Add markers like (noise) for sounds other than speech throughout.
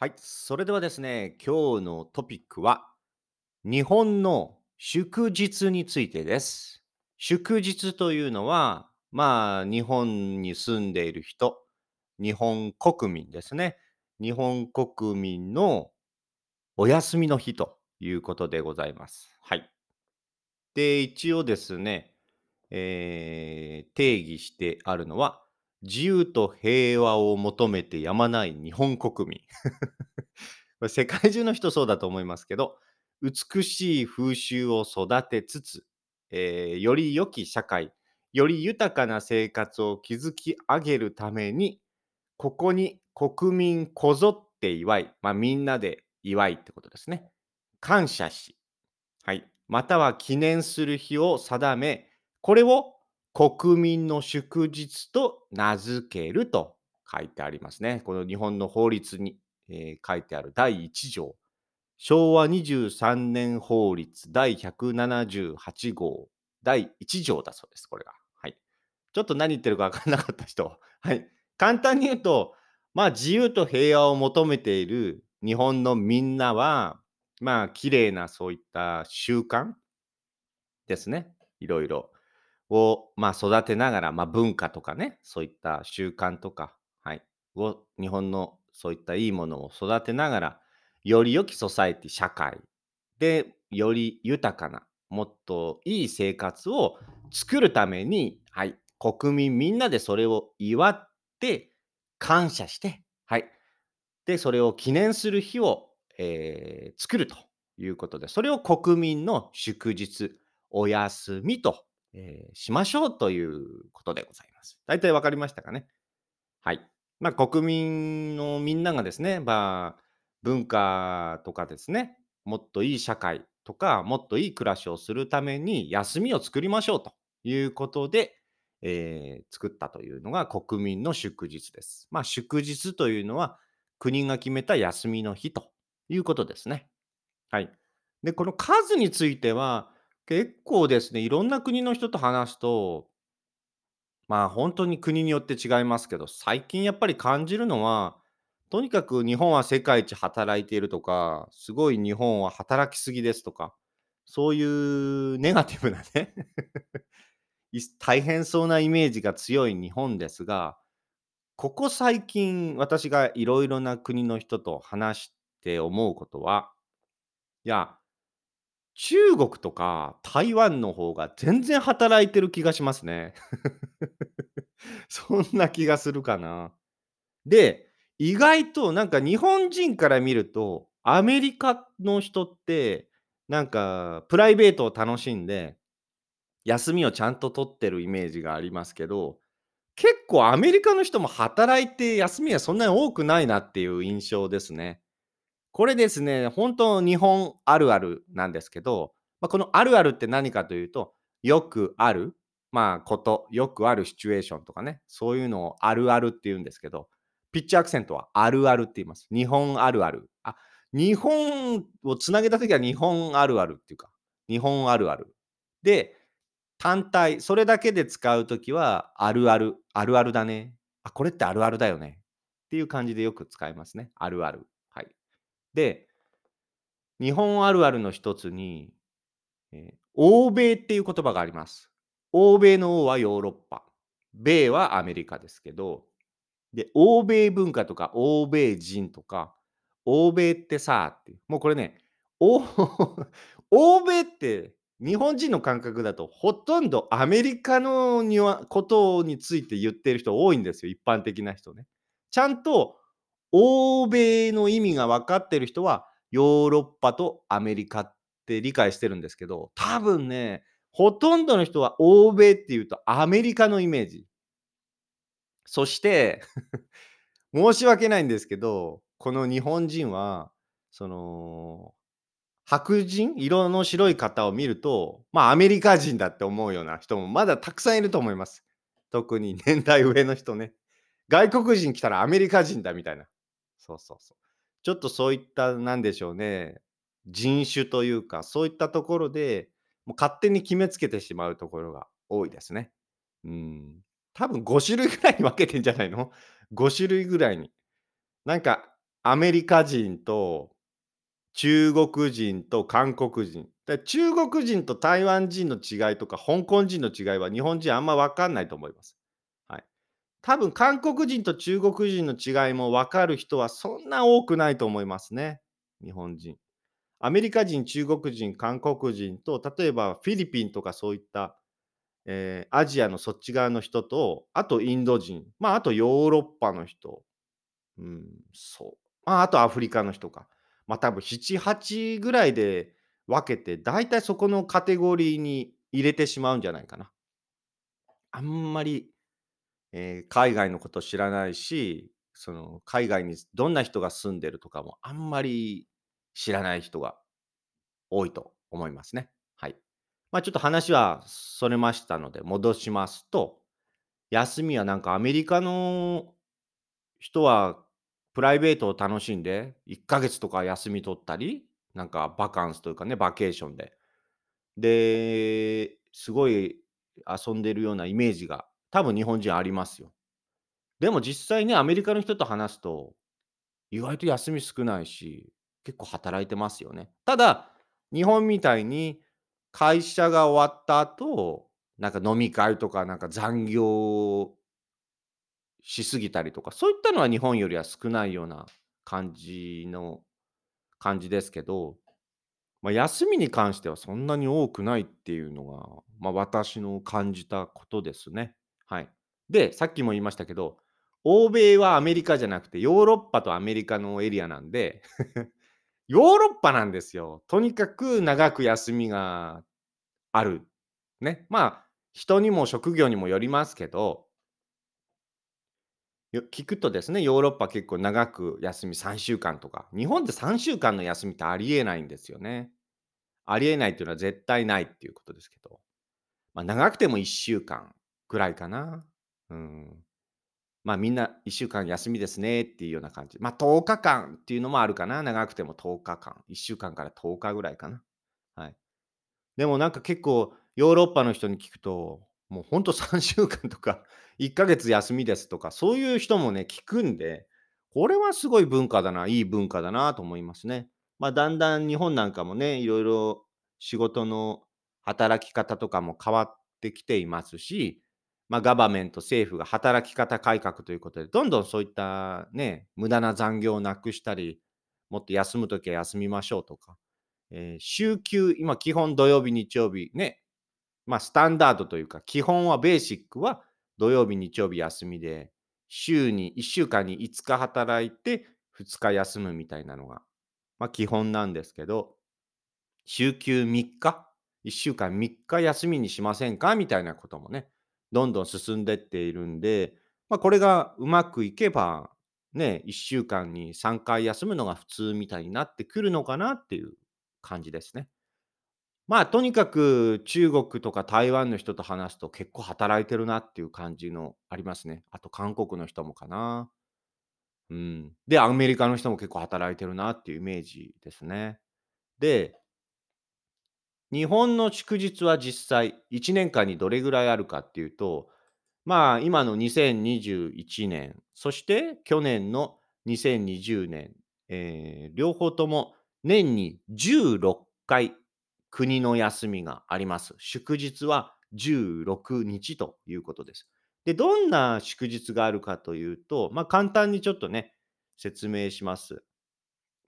はい、それではですね、今日のトピックは、日本の祝日についてです。祝日というのは、まあ、日本に住んでいる人、日本国民ですね。日本国民のお休みの日ということでございます。はい。で、一応ですね、えー定義してあるのは、自由と平和を求めてやまない日本国民。(laughs) 世界中の人そうだと思いますけど、美しい風習を育てつつ、えーより良き社会、より豊かな生活を築き上げるために、ここに国民こぞって祝い、まあ、みんなで祝いってことですね。感謝し、はい、または記念する日を定め、これを国民の祝日と名付けると書いてありますね。この日本の法律に、えー書いてある第1条。昭和23年法律第178号第1条だそうです、これが。はい。ちょっと何言ってるか分からなかった人。(laughs) はい。簡単に言うと、まあ自由と平和を求めている日本のみんなは、まあ綺麗なそういった習慣ですね。いろいろ。を、まあ、育てながら、まあ、文化とかね、そういった習慣とか、はい、を日本のそういったいいものを育てながら、より良きソサエティ、社会で、より豊かな、もっといい生活を作るために、はい、国民みんなでそれを祝って、感謝して、はい、で、それを記念する日を、えー作るということで、それを国民の祝日、お休みとえーしましょうということでございます。大体わかりましたかね？はい。まあ、国民のみんながですね、まあ、文化とかですね、もっといい社会とか、もっといい暮らしをするために休みを作りましょうということで、えー作ったというのが国民の祝日です。まあ、祝日というのは国が決めた休みの日ということですね。はい。で、この数については、結構ですね、いろんな国の人と話すと、まあ、本当に国によって違いますけど、最近やっぱり感じるのは、とにかく日本は世界一働いているとか、すごい日本は働きすぎですとか、そういうネガティブなね (laughs) 大変そうなイメージが強い日本ですが、ここ最近私がいろいろな国の人と話して思うことは、いや、中国とか台湾の方が全然働いてる気がしますね。(laughs) そんな気がするかな。で、意外となんか日本人から見ると、アメリカの人って、なんかプライベートを楽しんで、休みをちゃんと取ってるイメージがありますけど、結構アメリカの人も働いて休みはそんなに多くないなっていう印象ですね。これですね、本当日本あるあるなんですけど、まあ、このあるあるって何かというと、よくある、まあ、こと、よくあるシチュエーションとかね、そういうのをあるあるって言うんですけど、ピッチアクセントはあるあるって言います。日本あるある。あ、日本をつなげたときは日本あるあるっていうか、日本あるある。で、単体、それだけで使うときは、あるある、あるあるだね。あ、これってあるあるだよね。っていう感じでよく使いますね。あるある。で、日本あるあるの一つに、えー欧米っていう言葉があります。欧米の欧はヨーロッパ、米はアメリカですけど、で、欧米文化とか欧米人とか、欧米ってさって、もうこれね、(laughs) 欧米って日本人の感覚だとほとんどアメリカのにはことについて言ってる人多いんですよ、一般的な人ね。ちゃんと欧米の意味が分かってる人はヨーロッパとアメリカって理解してるんですけど、多分ね、ほとんどの人は欧米っていうとアメリカのイメージ。そして (laughs) 申し訳ないんですけど、この日本人は、その、白人、色の白い方を見ると、まあアメリカ人だって思うような人もまだたくさんいると思います。特に年代上の人ね。外国人来たらアメリカ人だみたいな。そうそうそう。ちょっとそういった、なんでしょうね、人種というか、そういったところで、もう勝手に決めつけてしまうところが多いですね。うん。多分5種類ぐらいに分けてんじゃないの ?5 種類ぐらいに。なんか、アメリカ人と中国人と韓国人。で、中国人と台湾人の違いとか、香港人の違いは日本人あんま分かんないと思います。多分韓国人と中国人の違いも分かる人はそんな多くないと思いますね、日本人。アメリカ人、中国人、韓国人と、例えばフィリピンとかそういった、えーアジアのそっち側の人と、あとインド人、まあ、あとヨーロッパの人、うん、そう。まあ、あとアフリカの人か。まあ、多分7、8ぐらいで分けて、だいたいそこのカテゴリーに入れてしまうんじゃないかな。あんまり、えー海外のこと知らないし、その海外にどんな人が住んでるとかもあんまり知らない人が多いと思いますね。はい。まあ、ちょっと話はそれましたので戻しますと、休みはなんかアメリカの人はプライベートを楽しんで、1ヶ月とか休み取ったり、なんかバカンスというかね、バケーションで。で、すごい遊んでるようなイメージが多分日本人ありますよ。でも実際ね、アメリカの人と話すと、意外と休み少ないし、結構働いてますよね。ただ、日本みたいに会社が終わった後、なんか飲み会とかなんか残業しすぎたりとか、そういったのは日本よりは少ないような感じの感じですけど、まあ、休みに関してはそんなに多くないっていうのが、まあ、私の感じたことですね。はい。で、さっきも言いましたけど、欧米はアメリカじゃなくてヨーロッパとアメリカのエリアなんで (laughs) ヨーロッパなんですよ。とにかく長く休みがある。ね。まあ、人にも職業にもよりますけど、聞くとですね、ヨーロッパ結構長く休み3週間とか、日本で3週間の休みってありえないんですよね。ありえないっていうのは絶対ないっていうことですけど、まあ、長くても1週間ぐらいかな。うん。まあみんな1週間休みですねっていうような感じ。まあ10日間っていうのもあるかな。長くても10日間。1週間から10日ぐらいかな。はい。でもなんか結構ヨーロッパの人に聞くと、もうほんと3週間とか (laughs) 1ヶ月休みですとか、そういう人もね、聞くんで、これはすごい文化だな、いい文化だなと思いますね。まあ、だんだん日本なんかもね、いろいろ仕事の働き方とかも変わってきていますし、まあ、ガバメント、政府が働き方改革ということで、どんどんそういったね、無駄な残業をなくしたり、もっと休むときは休みましょうとか、えー週休、今基本土曜日、日曜日ね、まあスタンダードというか、基本はベーシックは土曜日、日曜日休みで、週に1週間に5日働いて2日休むみたいなのが、まあ基本なんですけど、週休3日、1週間3日休みにしませんか？みたいなこともね、どんどん進んでっているんで、まあこれがうまくいけば、ね、1週間に3回休むのが普通みたいになってくるのかなっていう感じですね。まあ、とにかく中国とか台湾の人と話すと結構働いてるなっていう感じのありますね。あと韓国の人もかな。うん。で、アメリカの人も結構働いてるなっていうイメージですね。で、日本の祝日は実際1年間にどれぐらいあるかっていうと、まあ今の2021年、そして去年の2020年、えー両方とも年に16回国の休みがあります。祝日は16日ということです。で、どんな祝日があるかというと、まあ簡単にちょっとね、説明します。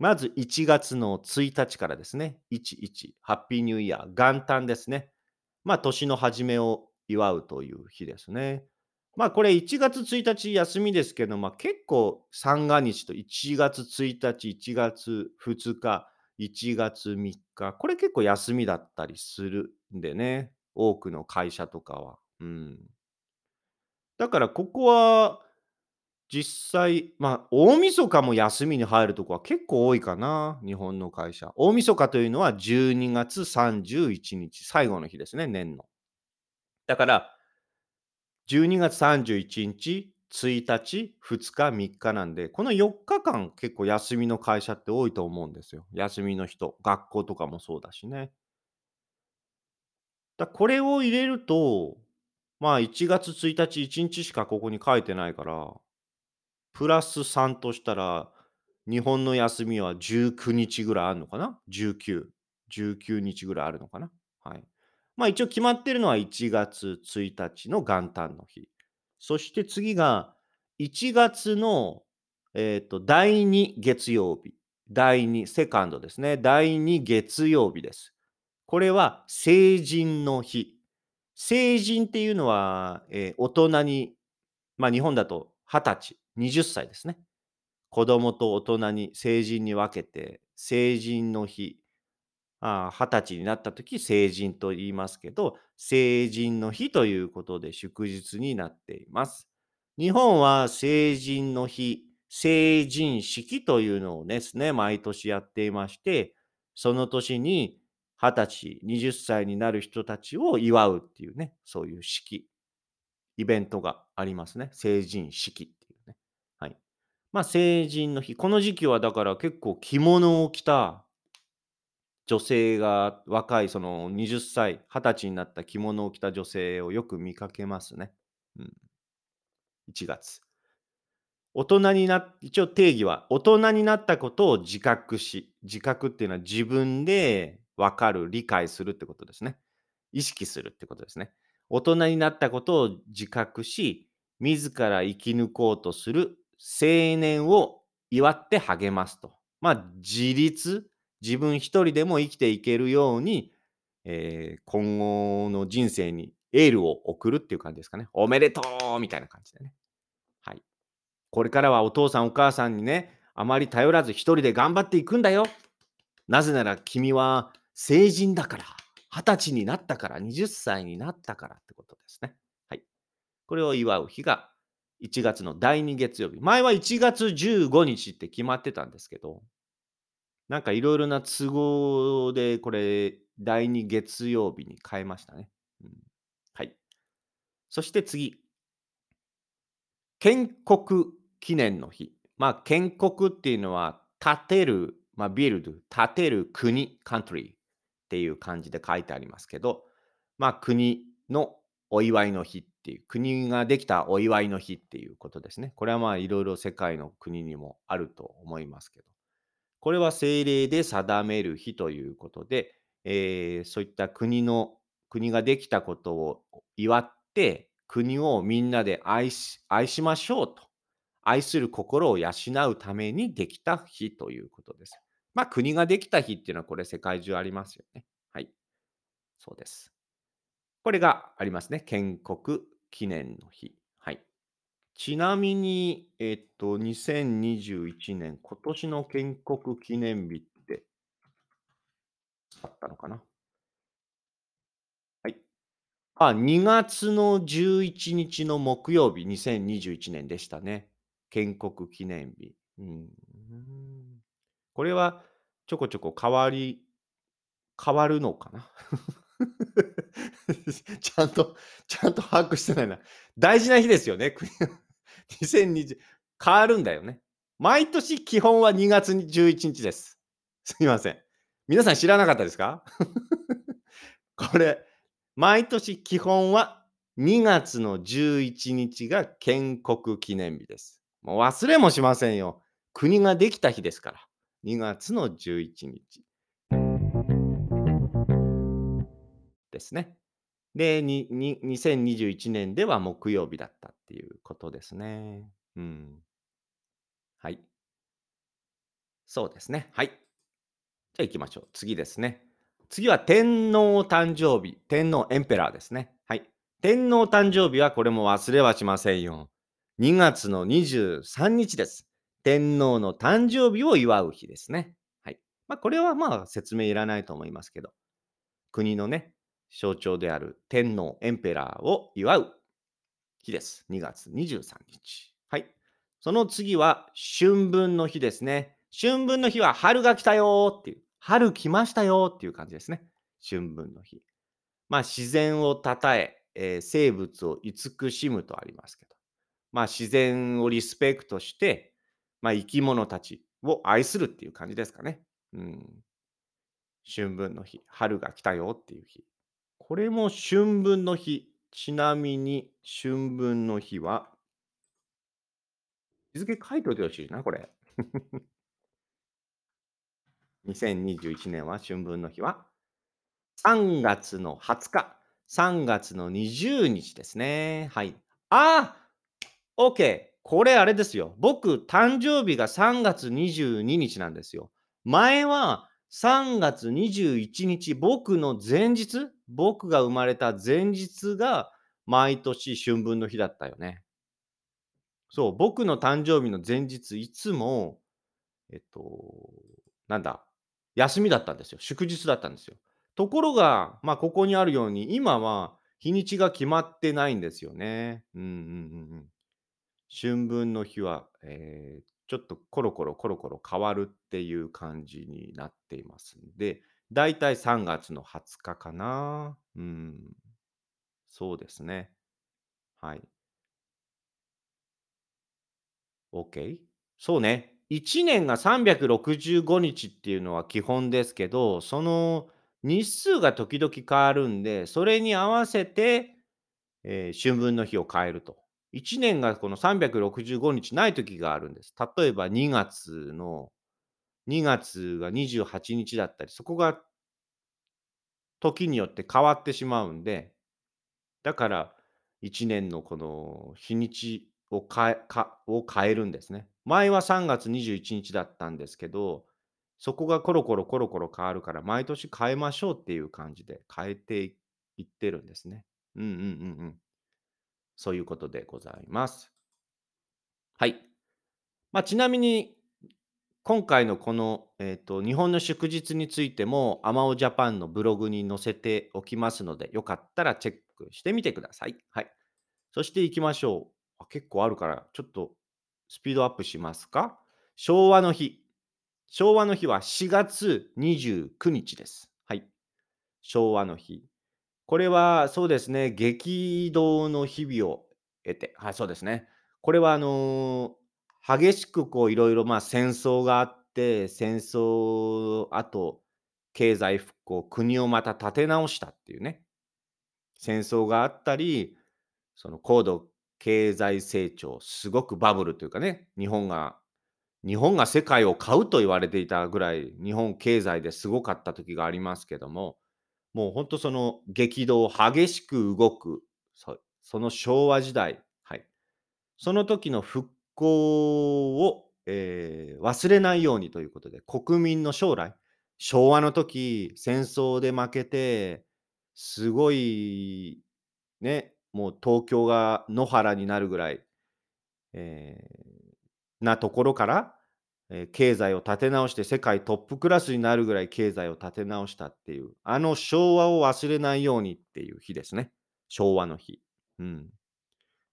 まず1月の1日からですね。11、ハッピーニューイヤー、元旦ですね。まあ年の初めを祝うという日ですね。まあこれ1月1日休みですけど、まあ結構三が日と1月1日、1月2日、1月3日、これ結構休みだったりするんでね。多くの会社とかは。うん。だからここは実際、まあ、大晦日も休みに入るとこは結構多いかな、日本の会社。大晦日というのは12月31日、最後の日ですね、年の。だから、12月31日、1日、2日、3日なんで、この4日間結構休みの会社って多いと思うんですよ。休みの人。学校とかもそうだしね。だこれを入れると、まあ1月1日、1日しかここに書いてないから、プラス3としたら、日本の休みは19日ぐらいあるのかな ?19。19日ぐらいあるのかな？はい。まあ一応決まってるのは1月1日の元旦の日。そして次が1月の、えっ、と第2月曜日。第2、セカンドですね。第2月曜日です。これは成人の日。成人っていうのは、えー大人に、まあ日本だと20歳、20歳ですね。子供と大人に、成人に分けて、成人の日、あー20歳になった時成人と言いますけど、成人の日ということで祝日になっています。日本は成人の日、成人式というのをですね、毎年やっていまして、その年に20歳、20歳になる人たちを祝うっていうね、そういう式、イベントがありますね。成人式っていうね。はい。まあ、成人の日。この時期はだから結構着物を着た女性が若い、その20歳、20歳になった着物を着た女性をよく見かけますね。うん。1月。大人にな、一応定義は、大人になったことを自覚し、自覚っていうのは自分で分かる、理解するってことですね。意識するってことですね。大人になったことを自覚し、自ら生き抜こうとする青年を祝って励ますと。まあ、自立、自分一人でも生きていけるように、えー今後の人生にエールを送るっていう感じですかね。おめでとうみたいな感じでね。はい。これからはお父さんお母さんにね、あまり頼らず一人で頑張っていくんだよ。なぜなら君は成人だから、二十歳になったから、20歳になったからってことですね。はい。これを祝う日が1月の第2月曜日。前は1月15日って決まってたんですけど、なんかいろいろな都合でこれ第2月曜日に変えましたね。うん、はい。そして次。建国記念の日。まあ、建国っていうのは、建てる、まあ、ビルド、建てる国、country っていう感じで書いてありますけど、まあ、国のお祝いの日っていう、国ができたお祝いの日っていうことですね。これはまあ、いろいろ世界の国にもあると思いますけど、これは政令で定める日ということで、えーそういった国の、国ができたことを祝って、国をみんなで愛し愛しましょうと。愛する心を養うためにできた日ということです。まあ、国ができた日っていうのはこれ世界中ありますよね。はい。そうです。これがありますね。建国記念の日。はい。ちなみに、えっと、2021年、今年の建国記念日ってあったのかな？はい。あ、2月の11日の木曜日、2021年でしたね。建国記念日。うん。これはちょこちょこ変わり、変わるのかな？(laughs) ちゃんと、ちゃんと把握してないな。大事な日ですよね。国2020、変わるんだよね。毎年基本は2月11日です。すみません。皆さん知らなかったですか？(laughs) これ、毎年基本は2月の11日が建国記念日です。もう忘れもしませんよ。国ができた日ですから。2月の11日。ですね。で、2021年では木曜日だったっていうことですね。うん。はい。そうですね。はい。じゃあ行きましょう。次ですね。次は天皇誕生日。天皇エンペラーですね。はい。天皇誕生日はこれも忘れはしませんよ。2月の23日です。天皇の誕生日を祝う日ですね。はい。まあ、これはまあ説明いらないと思いますけど、国のね、象徴である天皇エンペラーを祝う日です。2月23日。はい。その次は春分の日ですね。春分の日は春が来たよっていう、春来ましたよーっていう感じですね。春分の日。まあ自然をたたええー生物を慈しむとありますけど、まあ自然をリスペクトして、まあ生き物たちを愛するっていう感じですかね。うん。春分の日、春が来たよっていう日。これも春分の日。ちなみに春分の日は、日付書いておいてほしいな、これ。(laughs) 2021年は春分の日は3月の20日、3月の20日ですね。はい。ああ !OK! これあれですよ。僕、誕生日が3月22日なんですよ。前は3月21日、僕の前日、僕が生まれた前日が毎年春分の日だったよね。そう、僕の誕生日の前日、いつも、えっと、なんだ、休みだったんですよ。祝日だったんですよ。ところが、まあ、ここにあるように、今は日にちが決まってないんですよね。うんうんうんうん。春分の日は、えーちょっとコロコロコロコロ変わるっていう感じになっていますんで、だいたい3月の20日かな。うん、そうですね。はい。OK? そうね。1年が365日っていうのは基本ですけど、その日数が時々変わるんで、それに合わせて、えー春分の日を変えると。1年がこの365日ない時があるんです。例えば2月の2月が28日だったり、そこが時によって変わってしまうんで、だから1年のこの日にちを変えを変えるんですね。前は3月21日だったんですけど、そこがコロコロコロコロ変わるから、毎年変えましょうっていう感じで変えていってるんですね。うんうんうんうん。そういうことでございます。はい。まあ、ちなみに、今回のこの、えっと、日本の祝日についても、アマオジャパンのブログに載せておきますので、よかったらチェックしてみてください。はい。そして行きましょう。あ結構あるから、ちょっとスピードアップしますか？昭和の日。昭和の日は4月29日です。はい。昭和の日。これはそうですね、激動の日々を得て、はい、そうですね。これはあの激しくこういろいろまあ戦争があって、戦争あと経済復興、国をまた立て直したっていうね、戦争があったり、その高度経済成長、すごくバブルというかね、日本が日本が世界を買うと言われていたぐらい、日本経済ですごかった時がありますけども、もうほんとその激動、激しく動く、そその昭和時代、はい。その時の復興を、えー忘れないようにということで、国民の将来、昭和の時、戦争で負けて、すごい、ね、もう東京が野原になるぐらい、えーなところから、え経済を立て直して世界トップクラスになるぐらい経済を立て直したっていう、あの昭和を忘れないようにっていう日ですね。昭和の日。うん。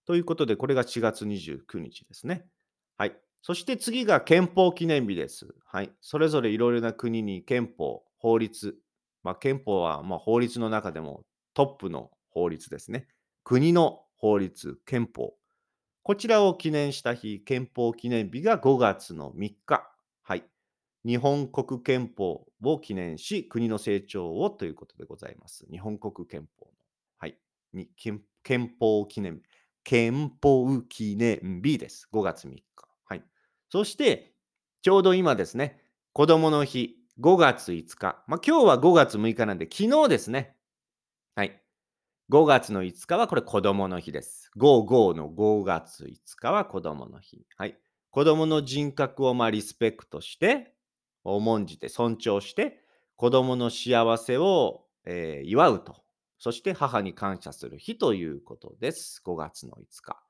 ということで、これが4月29日ですね。はい。そして次が憲法記念日です。はい。それぞれいろいろな国に憲法、法律。まあ、憲法はま法律の中でもトップの法律ですね。国の法律、憲法。こちらを記念した日、憲法記念日が5月の3日。はい。日本国憲法を記念し、国の成長をということでございます。日本国憲法の。はい。に憲法記念日。憲法記念日です。5月3日。はい。そして、ちょうど今ですね、子供の日、5月5日。まあ、今日は5月6日なんで、昨日ですね。はい。5月の5日はこれ子供の日です。55の5月5日は子供の日。はい。子供の人格をまあリスペクトして、重んじて尊重して、子供の幸せを、えー祝うと。そして母に感謝する日ということです。5月の5日。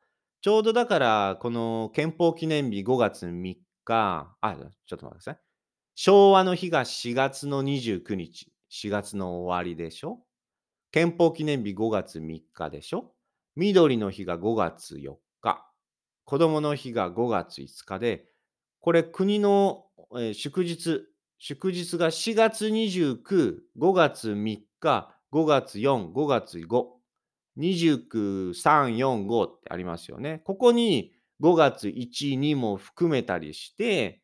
ちょうどだから、この憲法記念日5月3日、あ、ちょっと待ってください。昭和の日が4月の29日。4月の終わりでしょ？憲法記念日5月3日でしょ？緑の日が5月4日。子供の日が5月5日で、これ国の、え祝日、祝日が4月29、5月3日、5月4、5月5、29、3、4、5ってありますよね。ここに5月1、2も含めたりして、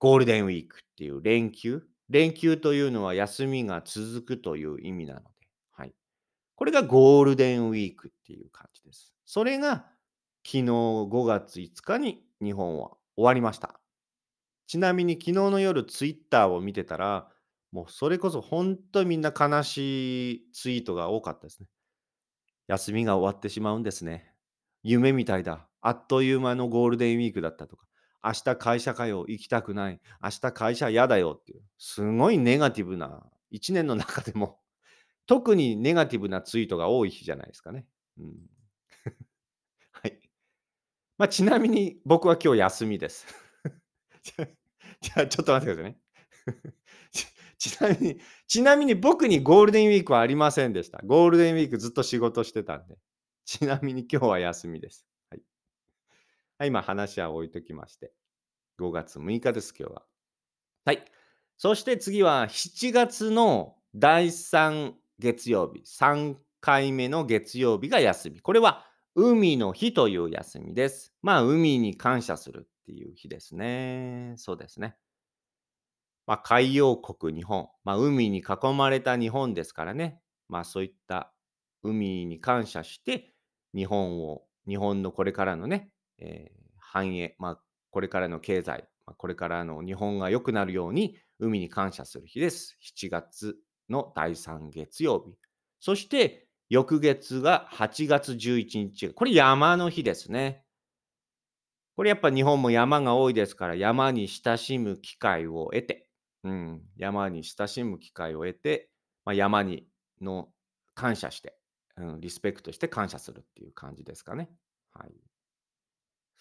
ゴールデンウィークっていう連休。連休というのは休みが続くという意味なので、これがゴールデンウィークっていう感じです。それが昨日5月5日に日本は終わりました。ちなみに昨日の夜ツイッターを見てたら、もうそれこそ本当みんな悲しいツイートが多かったですね。休みが終わってしまうんですね。夢みたいだ。あっという間のゴールデンウィークだったとか。明日会社かよ。行きたくない。明日会社嫌だよっていう。すごいネガティブな、一年の中でも、特にネガティブなツイートが多い日じゃないですかね。うん。(laughs) はい。まあ、ちなみに僕は今日休みです。(laughs) じゃあ、ちょっと待ってくださいね。(laughs) ちちなみに、ちなみに僕にゴールデンウィークはありませんでした。ゴールデンウィークずっと仕事してたんで。ちなみに今日は休みです。はい。はい、今話は置いときまして。5月6日です、今日は。はい。そして次は7月の第3月曜日、3回目の月曜日が休み。これは海の日という休みです。まあ、海に感謝するっていう日ですね。そうですね。まあ、海洋国日本、まあ、海に囲まれた日本ですからね。まあ、そういった海に感謝して、日本を、日本のこれからのね、えー、繁栄、まあ、これからの経済、まあ、これからの日本が良くなるように、海に感謝する日です。7月の第3月曜日。そして、翌月が8月11日。これ山の日ですね。これやっぱ日本も山が多いですから、山に親しむ機会を得て、うん、山に親しむ機会を得て、まあ、山にの感謝して、うん、リスペクトして感謝するっていう感じですかね。はい。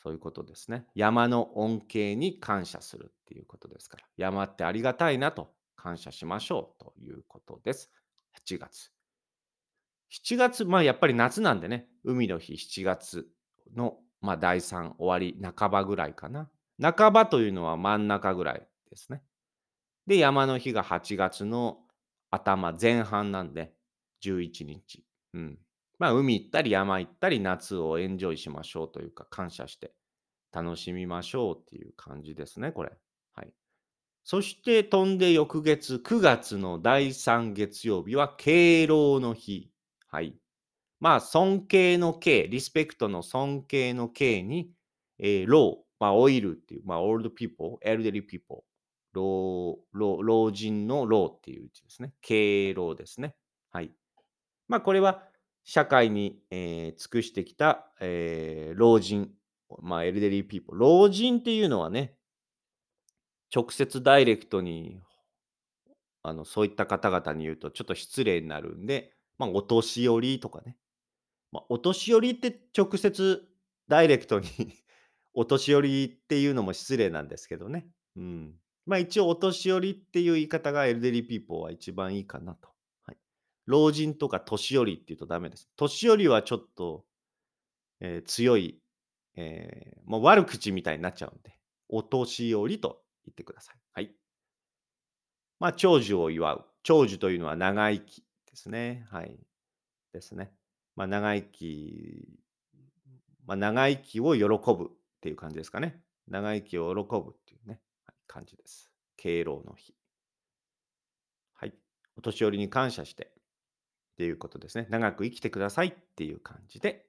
そういうことですね。山の恩恵に感謝するっていうことですから、山ってありがたいなと感謝しましょうということです。8月。7月、まあやっぱり夏なんでね、海の日7月の、まあ、第3終わり、半ばぐらいかな。半ばというのは真ん中ぐらいですね。で、山の日が8月の頭、前半なんで、11日。うん。まあ、海行ったり山行ったり、夏をエンジョイしましょうというか、感謝して楽しみましょうっていう感じですね、これ。そして飛んで翌月、9月の第3月曜日は敬老の日。はい。まあ、尊敬の敬、リスペクトの尊敬の敬に、えー、老、まあ、 old っていう、まあ、 old people、elderly people、老老老人の老っていう字ですね。敬老ですね。はい。まあ、これは社会に、えー、尽くしてきた、えー、老人、まあ、 elderly people。老人っていうのはね、直接ダイレクトにあのそういった方々に言うとちょっと失礼になるんで、まあ、お年寄りとかね。まあ、お年寄りって直接ダイレクトに (laughs) お年寄りっていうのも失礼なんですけどね。うん。まあ一応お年寄りっていう言い方が elderly people は一番いいかなと。はい、老人とか年寄りって言うとダメです。年寄りはちょっと、えー、強い、えー、もう悪口みたいになっちゃうんで、お年寄りと言ってください。はい。まあ長寿を祝う。長寿というのは長生きですね。はい。ですね。まあ、長生き、まあ、長生きを喜ぶっていう感じですかね。長生きを喜ぶっていうね、はい、感じです。敬老の日。はい。お年寄りに感謝してっていうことですね。長く生きてくださいっていう感じで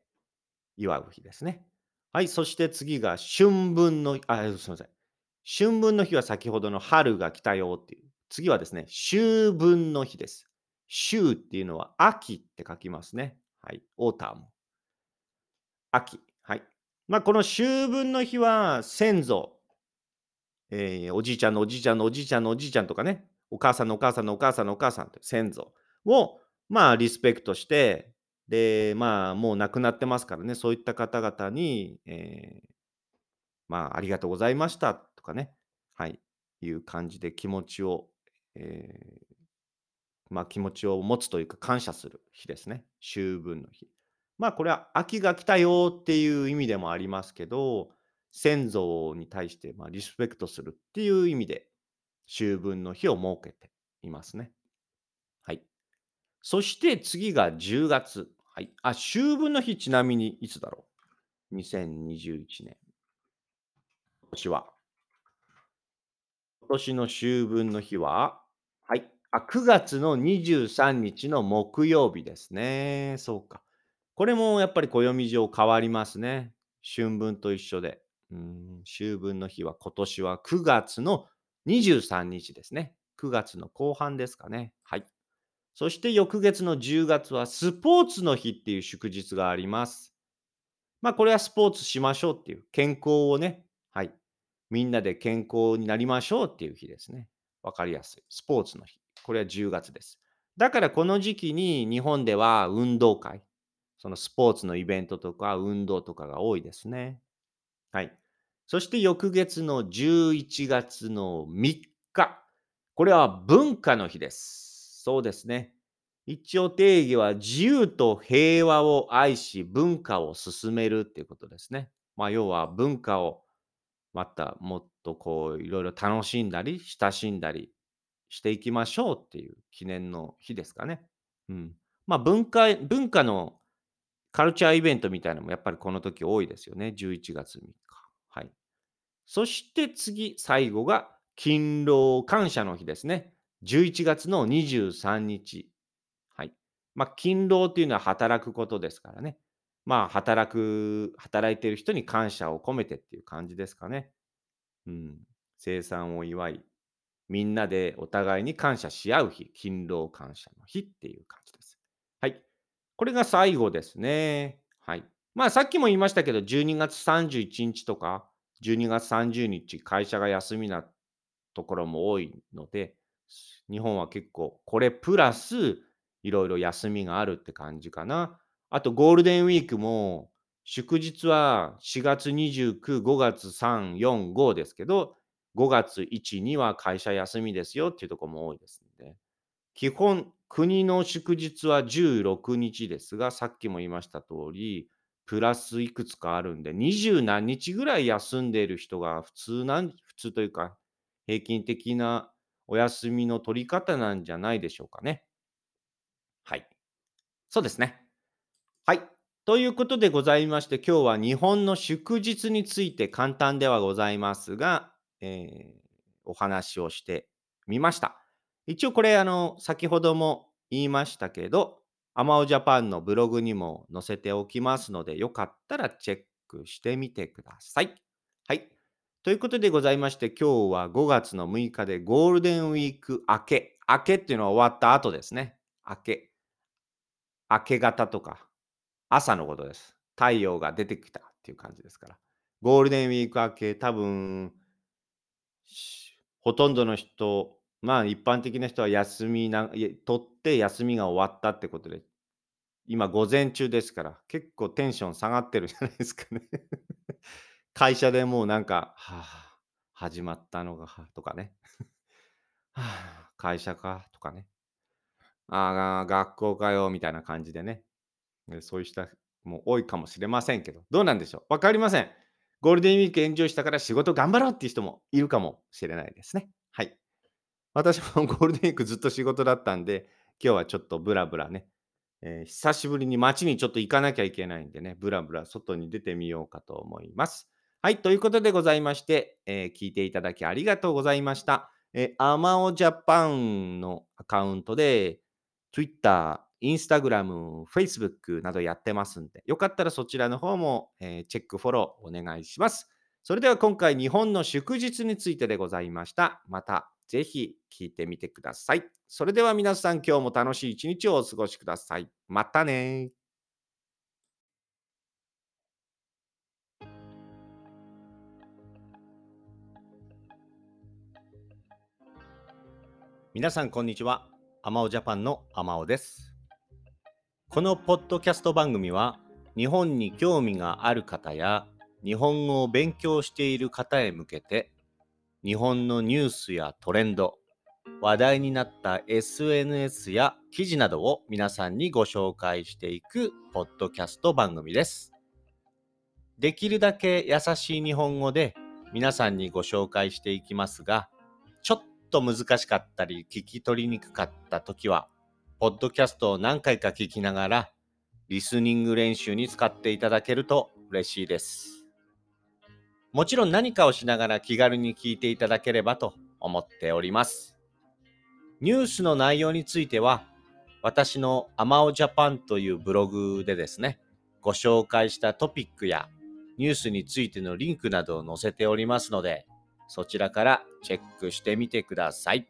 祝う日ですね。はい。そして次が春分の、あ、すみません。春分の日は先ほどの春が来たよっていう。次はですね、秋分の日です。秋っていうのは秋って書きますね。はい。 autumn。秋。はい。まあ、この秋分の日は先祖、えー、おじいちゃんのおじいちゃんのおじいちゃんのおじいちゃんとかね、お母さんのお母さんのお母さんのお母さんって先祖を、まあ、リスペクトして、で、まあ、もう亡くなってますからね、そういった方々に、えー、まあ、ありがとうございましたかね、はい、いう感じで気持ちを、えー、まあ、気持ちを持つというか感謝する日ですね。秋分の日。まあこれは秋が来たよっていう意味でもありますけど、先祖に対してまリスペクトするっていう意味で秋分の日を設けていますね。はい。そして次が10月。はい。あ、秋分の日ちなみにいつだろう ?2021 年。今年は。今年の秋分の日は、はい。あ、9月の23日の木曜日ですね。そうか。これもやっぱり暦上変わりますね。春分と一緒で。うん、秋分の日は今年は9月の23日ですね。9月の後半ですかね。はい。そして翌月の10月はスポーツの日っていう祝日があります。まあこれはスポーツしましょうっていう健康をね、はい。みんなで健康になりましょうっていう日ですね。わかりやすい。スポーツの日。これは10月です。だからこの時期に日本では運動会、そのスポーツのイベントとか運動とかが多いですね。はい。そして翌月の11月の3日。これは文化の日です。そうですね。一応定義は自由と平和を愛し文化を進めるっていうことですね。まあ要は文化をまたもっとこういろいろ楽しんだり親しんだりしていきましょうっていう記念の日ですかね。うん。まあ文化、文化のカルチャーイベントみたいなのもやっぱりこの時多いですよね。11月3日。はい。そして次、最後が勤労感謝の日ですね。11月の23日。はい。まあ、勤労っていうのは働くことですからね。まあ、働く、働いてる人に感謝を込めてっていう感じですかね。うん。生産を祝い、みんなでお互いに感謝し合う日、勤労感謝の日っていう感じです。はい。これが最後ですね。はい。まあ、さっきも言いましたけど、12月31日とか、12月30日、会社が休みなところも多いので、日本は結構、これプラス、いろいろ休みがあるって感じかな。あと、ゴールデンウィークも、祝日は4月29、5月3、4、5ですけど、5月1、2は会社休みですよっていうとこも多いですので、基本、国の祝日は16日ですが、さっきも言いました通り、プラスいくつかあるんで、20何日ぐらい休んでいる人が普通なん、普通というか、平均的なお休みの取り方なんじゃないでしょうかね。はい。そうですね。はい。ということでございまして、今日は日本の祝日について簡単ではございますが、えーお話をしてみました。一応これ、あの、先ほども言いましたけど、アマオジャパンのブログにも載せておきますので、よかったらチェックしてみてください。はい。ということでございまして、今日は5月の6日でゴールデンウィーク明け。明けっていうのは終わった後ですね。明け。明け方とか、朝のことです。太陽が出てきたっていう感じですから。ゴールデンウィーク明け、多分、ほとんどの人、まあ一般的な人は休みな、取って休みが終わったってことで、今午前中ですから、結構テンション下がってるじゃないですかね。会社でもうなんか、はあ、始まったのが、とかね。はあ、会社かとかね。ああ、学校かよみたいな感じでね。そういう人も多いかもしれませんけど、どうなんでしょう？わかりません。ゴールデンウィークエンジョイしたから仕事頑張ろうっていう人もいるかもしれないですね。はい。私も (laughs) ゴールデンウィークずっと仕事だったんで、今日はちょっとブラブラね、えー久しぶりに街にちょっと行かなきゃいけないんでね、ブラブラ外に出てみようかと思います。はい、ということでございまして、えー聞いていただきありがとうございました。えー、アマオジャパンのアカウントで、Twitter、Instagram、Facebook などやってますんで、よかったらそちらの方も、えーチェック、フォローお願いします。それでは今回、日本の祝日についてでございました。またぜひ聞いてみてください。それでは皆さん、今日も楽しい一日をお過ごしください。またね皆さん、こんにちは。アマオジャパンのアマオです。このポッドキャスト番組は、日本に興味がある方や、日本語を勉強している方へ向けて、日本のニュースやトレンド、話題になった SNS や記事などを皆さんにご紹介していくポッドキャスト番組です。できるだけ優しい日本語で皆さんにご紹介していきますが、ちょっと難しかったり聞き取りにくかった時は、ポッドキャストを何回か聞きながら、リスニング練習に使っていただけると嬉しいです。もちろん何かをしながら気軽に聞いていただければと思っております。ニュースの内容については、私のアマオジャパンというブログでですね、ご紹介したトピックやニュースについてのリンクなどを載せておりますので、そちらからチェックしてみてください。